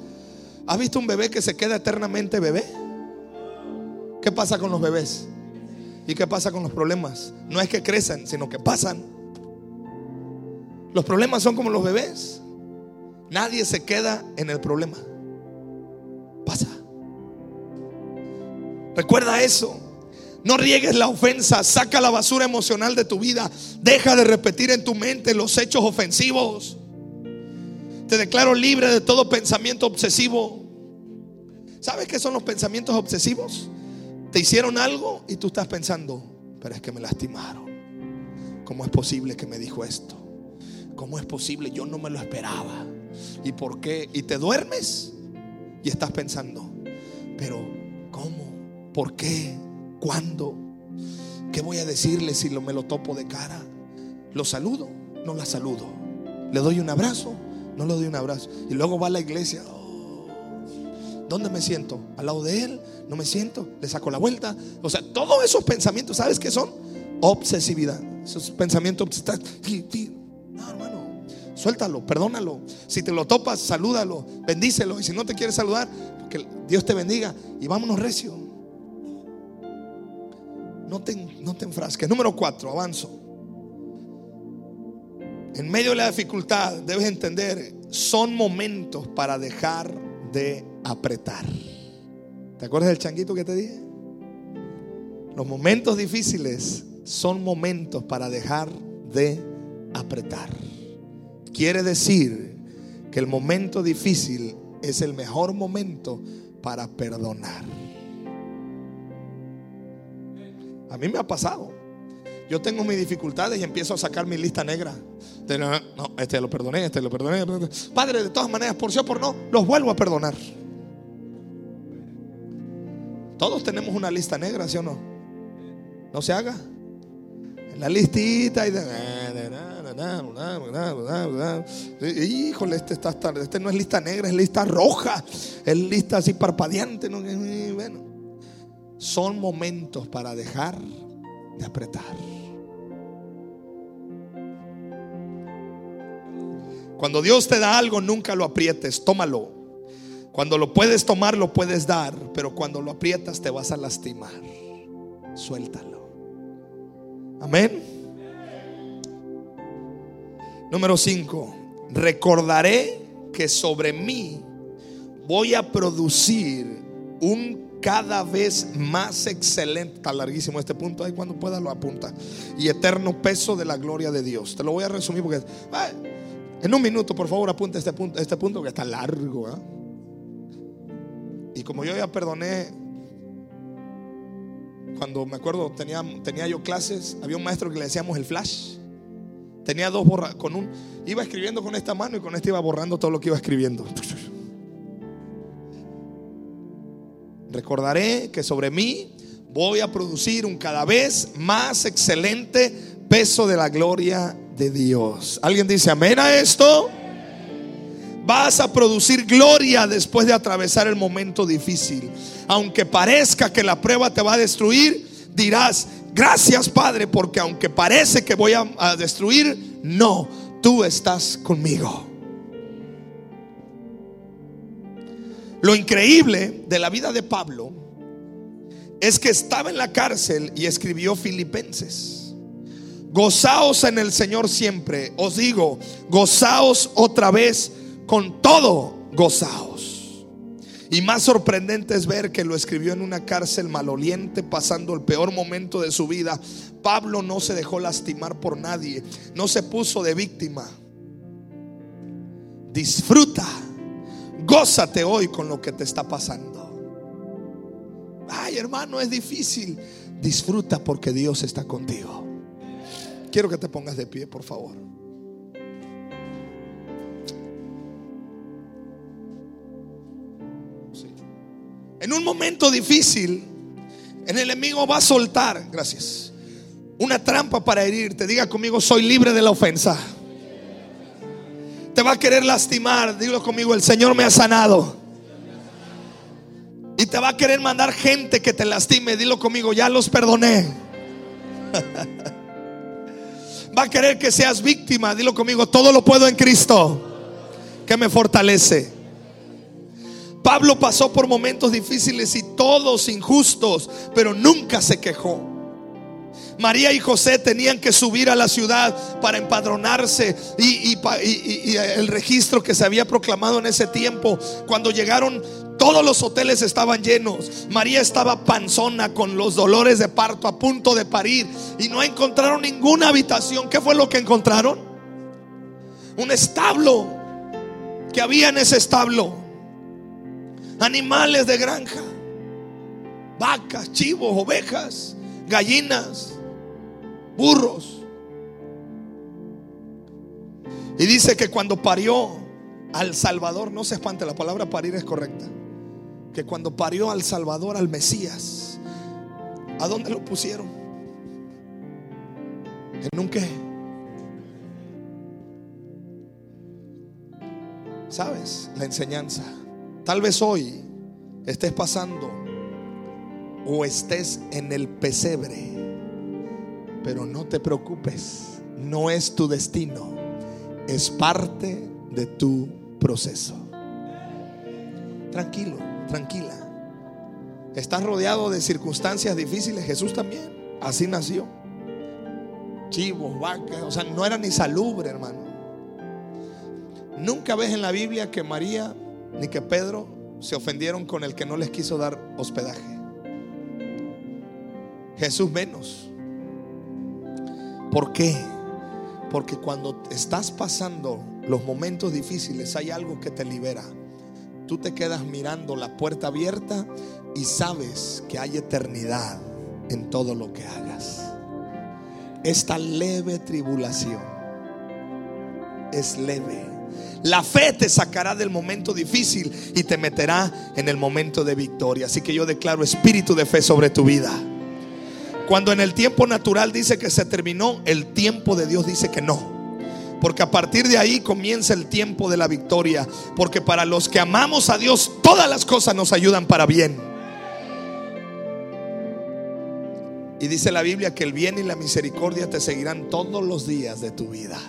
Speaker 1: ¿Has visto un bebé que se queda eternamente bebé? ¿Qué pasa con los bebés? ¿Y qué pasa con los problemas? No es que crecen, sino que pasan. Los problemas son como los bebés. Nadie se queda en el problema. Pasa. Recuerda eso. No riegues la ofensa, saca la basura emocional de tu vida. Deja de repetir en tu mente los hechos ofensivos. Te declaro libre de todo pensamiento obsesivo. ¿Sabes qué son los pensamientos obsesivos? Te hicieron algo y tú estás pensando, pero es que me lastimaron. ¿Cómo es posible que me dijo esto? ¿Cómo es posible? Yo no me lo esperaba. ¿Y por qué? Y te duermes y estás pensando, pero ¿cómo? ¿Por qué? ¿Cuándo? ¿Qué voy a decirle si lo, me lo topo de cara? ¿Lo saludo? No la saludo. ¿Le doy un abrazo? No le doy un abrazo. Y luego va a la iglesia. ¿Dónde me siento? ¿Al lado de él? ¿No me siento? ¿Le saco la vuelta? O sea, todos esos pensamientos, ¿sabes qué son? Obsesividad. Esos pensamientos. No, hermano. Suéltalo, perdónalo. Si te lo topas, salúdalo, bendícelo. Y si no te quiere saludar, que Dios te bendiga. Y vámonos recio. No te, no enfrasques. Número cuatro, avanzo. En medio de la dificultad debes entender, son momentos para dejar de apretar. ¿Te acuerdas del changuito que te dije? Los momentos difíciles son momentos para dejar de apretar. Quiere decir que el momento difícil es el mejor momento para perdonar. A mí me ha pasado. Yo tengo mis dificultades y empiezo a sacar mi lista negra. no, este lo perdoné, este lo perdoné. Padre, de todas maneras, por sí o por no, los vuelvo a perdonar. Todos tenemos una lista negra, ¿sí o no? No se haga. La listita y de. Híjole, este, está, este no es lista negra, es lista roja. Es lista así parpadeante. Bueno son momentos para dejar de apretar. Cuando Dios te da algo, nunca lo aprietes, tómalo. Cuando lo puedes tomar, lo puedes dar, pero cuando lo aprietas te vas a lastimar. Suéltalo. Amén. Número 5. Recordaré que sobre mí voy a producir un cada vez más excelente, está larguísimo este punto, ahí cuando pueda lo apunta, y eterno peso de la gloria de Dios. Te lo voy a resumir porque en un minuto, por favor, apunta este punto, este punto que está largo. ¿ah? Y como yo ya perdoné, cuando me acuerdo tenía, tenía yo clases, había un maestro que le decíamos el flash. Tenía dos borra con un iba escribiendo con esta mano y con esta iba borrando todo lo que iba escribiendo. *laughs* Recordaré que sobre mí voy a producir un cada vez más excelente peso de la gloria de Dios. ¿Alguien dice amén a esto? Vas a producir gloria después de atravesar el momento difícil. Aunque parezca que la prueba te va a destruir, dirás, gracias Padre, porque aunque parece que voy a, a destruir, no, tú estás conmigo. Lo increíble de la vida de Pablo es que estaba en la cárcel y escribió Filipenses. Gozaos en el Señor siempre. Os digo, gozaos otra vez con todo, gozaos. Y más sorprendente es ver que lo escribió en una cárcel maloliente, pasando el peor momento de su vida. Pablo no se dejó lastimar por nadie, no se puso de víctima. Disfruta Gózate hoy con lo que te está pasando. Ay, hermano, es difícil. Disfruta porque Dios está contigo. Quiero que te pongas de pie, por favor. En un momento difícil, el enemigo va a soltar, gracias, una trampa para herirte. Diga conmigo, soy libre de la ofensa te va a querer lastimar, dilo conmigo, el Señor me ha sanado. Y te va a querer mandar gente que te lastime, dilo conmigo, ya los perdoné. *laughs* Va a querer que seas víctima, dilo conmigo, todo lo puedo en Cristo, que me fortalece. Pablo pasó por momentos difíciles y todos injustos, pero nunca se quejó. María y José tenían que subir a la ciudad para empadronarse y, el registro que se había proclamado en ese tiempo, cuando llegaron todos los hoteles estaban llenos. María estaba panzona con los dolores de parto a punto de parir y no encontraron ninguna habitación. ¿Qué fue lo que encontraron? Un establo que había en ese establo. Animales de granja. Vacas, chivos, ovejas, gallinas burros. Y dice que cuando parió al Salvador, no se espante, la palabra parir es correcta. Que cuando parió al Salvador, al Mesías, ¿a dónde lo pusieron? ¿En un qué? ¿Sabes? La enseñanza. Tal vez hoy estés pasando o estés en el pesebre pero no te preocupes, no es tu destino, es parte de tu proceso. Tranquilo, tranquila. Estás rodeado de circunstancias difíciles, Jesús también, así nació. Chivos, vacas, o sea, no era ni salubre, hermano. Nunca ves en la Biblia que María ni que Pedro se ofendieron con el que no les quiso dar hospedaje. Jesús menos. ¿Por qué? Porque cuando estás pasando los momentos difíciles hay algo que te libera. Tú te quedas mirando la puerta abierta y sabes que hay eternidad en todo lo que hagas. Esta leve tribulación es leve. La fe te sacará del momento difícil y te meterá en el momento de victoria. Así que yo declaro espíritu de fe sobre tu vida. Cuando en el tiempo natural dice que se terminó, el tiempo de Dios dice que no. Porque a partir de ahí comienza el tiempo de la victoria. Porque para los que amamos a Dios, todas las cosas nos ayudan para bien. Y dice la Biblia que el bien y la misericordia te seguirán todos los días de tu vida.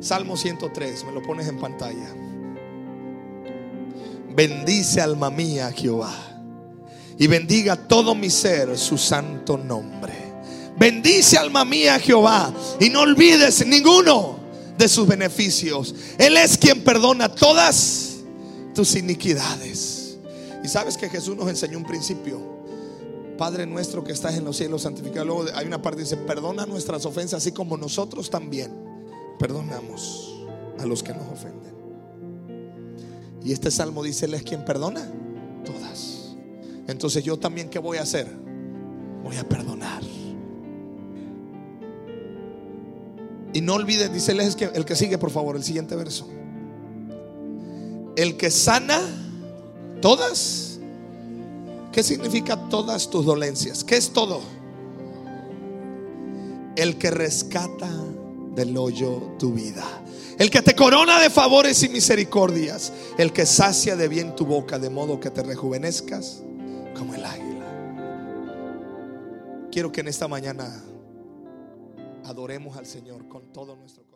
Speaker 1: Salmo 103, me lo pones en pantalla. Bendice alma mía Jehová y bendiga todo mi ser su santo nombre. Bendice alma mía Jehová y no olvides ninguno de sus beneficios. Él es quien perdona todas tus iniquidades. Y sabes que Jesús nos enseñó un principio. Padre nuestro que estás en los cielos, santificado. Luego hay una parte que dice, perdona nuestras ofensas, así como nosotros también perdonamos a los que nos ofenden. Y este salmo dice, Él es quien perdona todas. Entonces yo también, ¿qué voy a hacer? Voy a perdonar. Y no olvides, dice el que, el que sigue, por favor, el siguiente verso. El que sana todas. ¿Qué significa todas tus dolencias? ¿Qué es todo? El que rescata del hoyo tu vida. El que te corona de favores y misericordias. El que sacia de bien tu boca de modo que te rejuvenezcas como el águila. Quiero que en esta mañana adoremos al Señor con todo nuestro corazón.